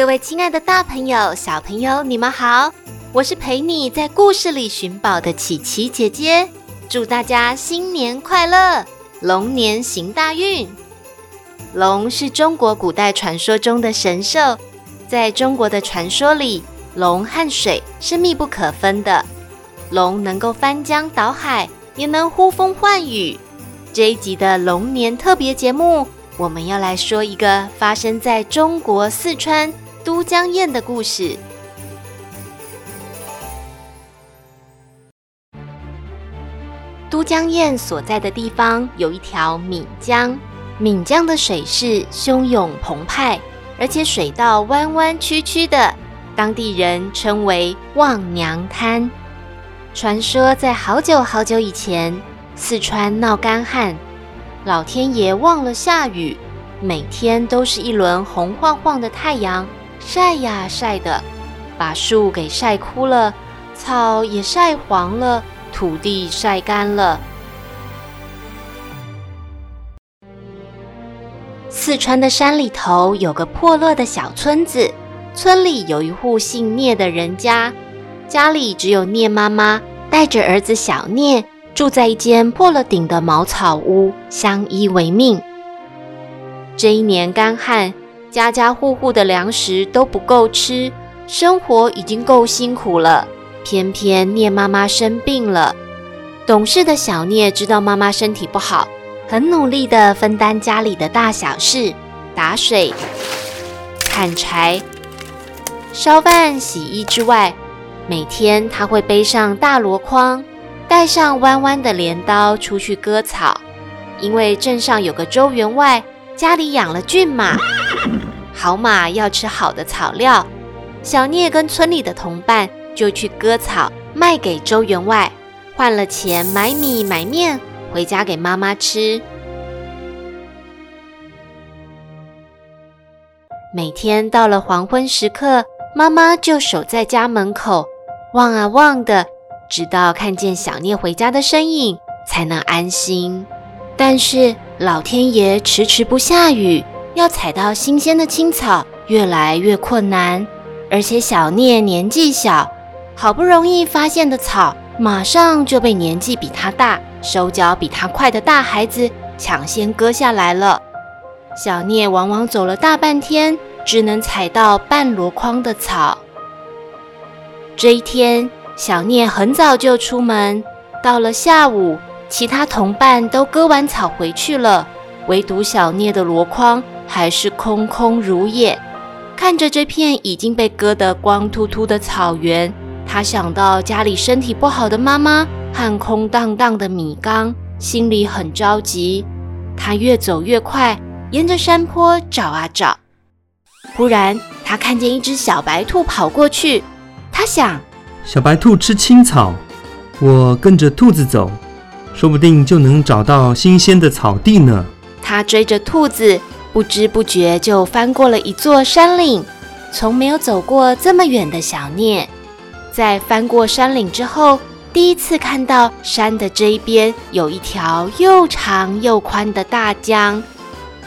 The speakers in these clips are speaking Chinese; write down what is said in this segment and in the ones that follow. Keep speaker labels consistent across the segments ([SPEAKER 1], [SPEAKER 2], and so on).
[SPEAKER 1] 各位亲爱的大朋友、小朋友，你们好！我是陪你在故事里寻宝的琪琪姐姐，祝大家新年快乐，龙年行大运。龙是中国古代传说中的神兽，在中国的传说里，龙和水是密不可分的。龙能够翻江倒海，也能呼风唤雨。这一集的龙年特别节目，我们要来说一个发生在中国四川。都江堰的故事。都江堰所在的地方有一条岷江，岷江的水势汹涌澎湃，而且水道弯弯曲曲的，当地人称为望娘滩。传说在好久好久以前，四川闹干旱，老天爷忘了下雨，每天都是一轮红晃晃的太阳。晒呀晒的，把树给晒枯了，草也晒黄了，土地晒干了。四川的山里头有个破落的小村子，村里有一户姓聂的人家，家里只有聂妈妈带着儿子小聂住在一间破了顶的茅草屋，相依为命。这一年干旱。家家户户的粮食都不够吃，生活已经够辛苦了。偏偏聂妈妈生病了，懂事的小聂知道妈妈身体不好，很努力地分担家里的大小事，打水、砍柴、烧饭、洗衣之外，每天他会背上大箩筐，带上弯弯的镰刀出去割草，因为镇上有个周员外，家里养了骏马。好马要吃好的草料，小聂跟村里的同伴就去割草，卖给周员外，换了钱买米买面回家给妈妈吃。每天到了黄昏时刻，妈妈就守在家门口，望啊望的，直到看见小聂回家的身影，才能安心。但是老天爷迟迟不下雨。要采到新鲜的青草越来越困难，而且小聂年纪小，好不容易发现的草，马上就被年纪比他大、手脚比他快的大孩子抢先割下来了。小聂往往走了大半天，只能采到半箩筐的草。这一天，小聂很早就出门，到了下午，其他同伴都割完草回去了，唯独小聂的箩筐。还是空空如也。看着这片已经被割得光秃秃的草原，他想到家里身体不好的妈妈和空荡荡的米缸，心里很着急。他越走越快，沿着山坡找啊找。忽然，他看见一只小白兔跑过去。他想：
[SPEAKER 2] 小白兔吃青草，我跟着兔子走，说不定就能找到新鲜的草地呢。
[SPEAKER 1] 他追着兔子。不知不觉就翻过了一座山岭，从没有走过这么远的小聂，在翻过山岭之后，第一次看到山的这一边有一条又长又宽的大江，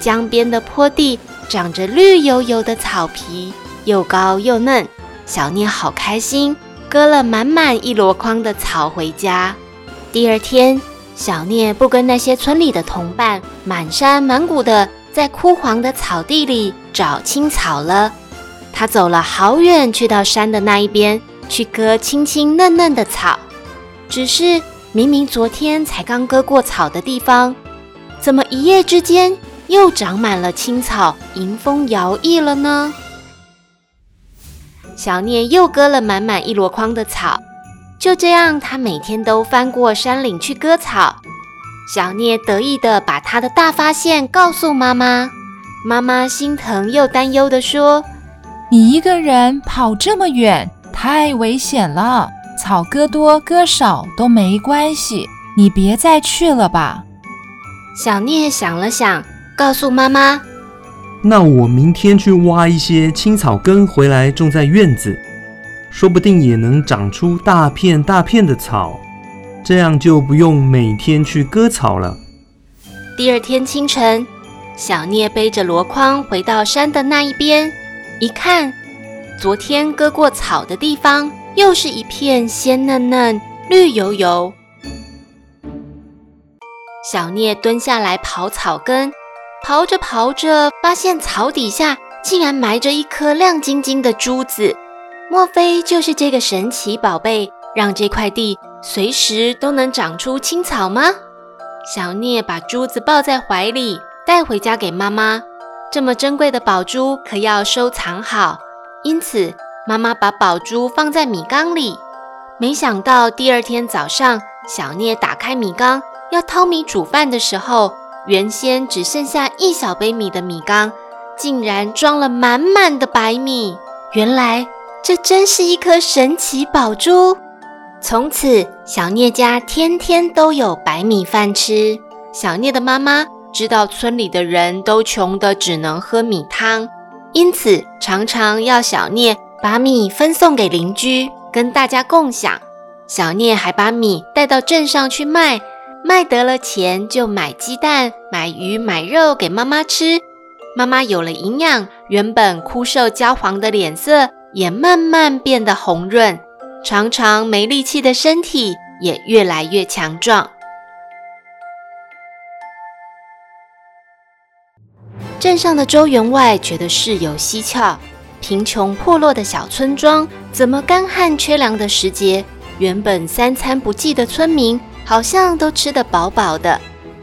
[SPEAKER 1] 江边的坡地长着绿油油的草皮，又高又嫩。小聂好开心，割了满满一箩筐的草回家。第二天，小聂不跟那些村里的同伴满山满谷的。在枯黄的草地里找青草了。他走了好远，去到山的那一边去割青青嫩嫩的草。只是明明昨天才刚割过草的地方，怎么一夜之间又长满了青草，迎风摇曳了呢？小聂又割了满满一箩筐的草。就这样，他每天都翻过山岭去割草。小聂得意地把他的大发现告诉妈妈，妈妈心疼又担忧地说：“
[SPEAKER 3] 你一个人跑这么远，太危险了。草割多割少都没关系，你别再去了吧。”
[SPEAKER 1] 小聂想了想，告诉妈妈：“
[SPEAKER 2] 那我明天去挖一些青草根回来，种在院子，说不定也能长出大片大片的草，这样就不用每天去割草了。”
[SPEAKER 1] 第二天清晨，小聂背着箩筐回到山的那一边，一看，昨天割过草的地方又是一片鲜嫩嫩、绿油油。小聂蹲下来刨草根，刨着刨着，发现草底下竟然埋着一颗亮晶晶的珠子。莫非就是这个神奇宝贝，让这块地随时都能长出青草吗？小聂把珠子抱在怀里，带回家给妈妈。这么珍贵的宝珠可要收藏好，因此妈妈把宝珠放在米缸里。没想到第二天早上，小聂打开米缸。要淘米煮饭的时候，原先只剩下一小杯米的米缸，竟然装了满满的白米。原来这真是一颗神奇宝珠。从此，小聂家天天都有白米饭吃。小聂的妈妈知道村里的人都穷得只能喝米汤，因此常常要小聂把米分送给邻居，跟大家共享。小聂还把米带到镇上去卖。卖得了钱，就买鸡蛋、买鱼、买肉给妈妈吃。妈妈有了营养，原本枯瘦焦黄的脸色也慢慢变得红润，常常没力气的身体也越来越强壮。镇上的周员外觉得事有蹊跷，贫穷破落的小村庄，怎么干旱缺粮的时节，原本三餐不继的村民，好像都吃得饱饱的，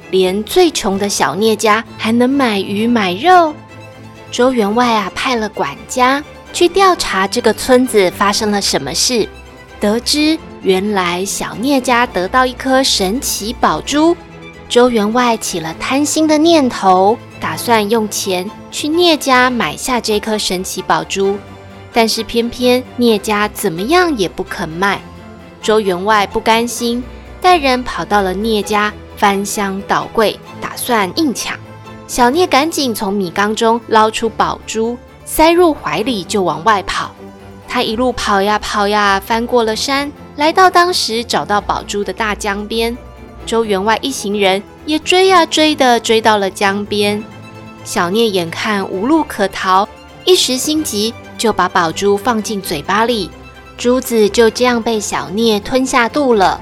[SPEAKER 1] 连最穷的小聂家还能买鱼买肉。周员外啊，派了管家去调查这个村子发生了什么事，得知原来小聂家得到一颗神奇宝珠。周员外起了贪心的念头，打算用钱去聂家买下这颗神奇宝珠，但是偏偏聂家怎么样也不肯卖。周员外不甘心。带人跑到了聂家，翻箱倒柜，打算硬抢。小聂赶紧从米缸中捞出宝珠，塞入怀里，就往外跑。他一路跑呀跑呀，翻过了山，来到当时找到宝珠的大江边。周员外一行人也追呀追的，追到了江边。小聂眼看无路可逃，一时心急，就把宝珠放进嘴巴里，珠子就这样被小聂吞下肚了。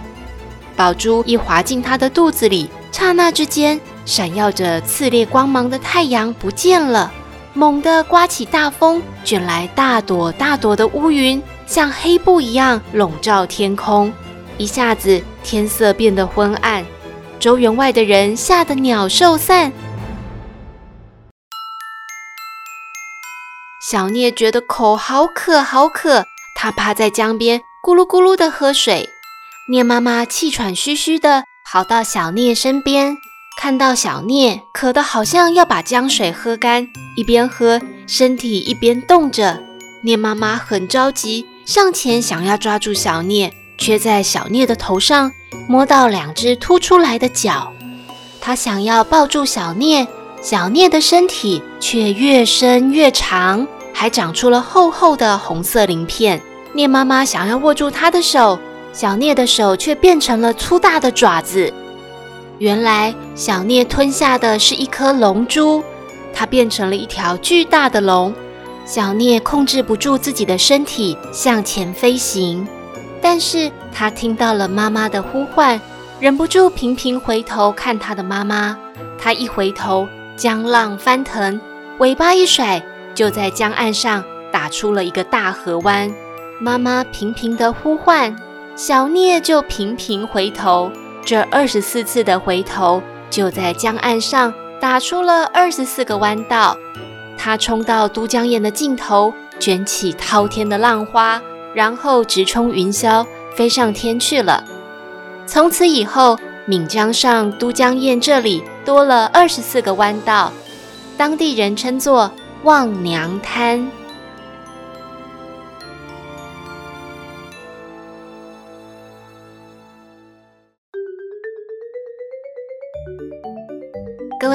[SPEAKER 1] 宝珠一滑进他的肚子里，刹那之间，闪耀着炽烈光芒的太阳不见了。猛地刮起大风，卷来大朵大朵的乌云，像黑布一样笼罩天空。一下子，天色变得昏暗，周员外的人吓得鸟兽散。小聂觉得口好渴好渴，他趴在江边，咕噜咕噜地喝水。聂妈妈气喘吁吁地跑到小聂身边，看到小聂渴得好像要把江水喝干，一边喝，身体一边动着。聂妈妈很着急，上前想要抓住小聂，却在小聂的头上摸到两只凸出来的脚。她想要抱住小聂，小聂的身体却越伸越长，还长出了厚厚的红色鳞片。聂妈妈想要握住他的手。小聂的手却变成了粗大的爪子。原来小聂吞下的是一颗龙珠，它变成了一条巨大的龙。小聂控制不住自己的身体向前飞行，但是他听到了妈妈的呼唤，忍不住频频回头看他的妈妈。他一回头，江浪翻腾，尾巴一甩，就在江岸上打出了一个大河湾。妈妈频频地呼唤。小聂就频频回头，这二十四次的回头，就在江岸上打出了二十四个弯道。他冲到都江堰的尽头，卷起滔天的浪花，然后直冲云霄，飞上天去了。从此以后，岷江上都江堰这里多了二十四个弯道，当地人称作望娘滩。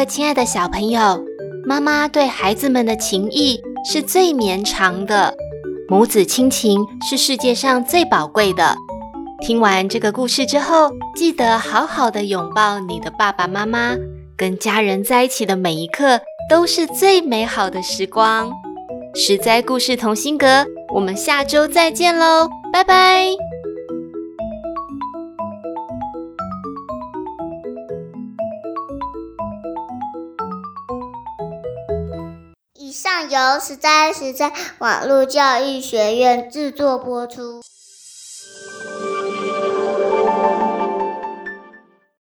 [SPEAKER 1] 位亲爱的小朋友，妈妈对孩子们的情谊是最绵长的，母子亲情是世界上最宝贵的。听完这个故事之后，记得好好的拥抱你的爸爸妈妈，跟家人在一起的每一刻都是最美好的时光。实在故事同心阁，我们下周再见喽，拜拜。
[SPEAKER 4] 由实在实在网络教育学院制作播出。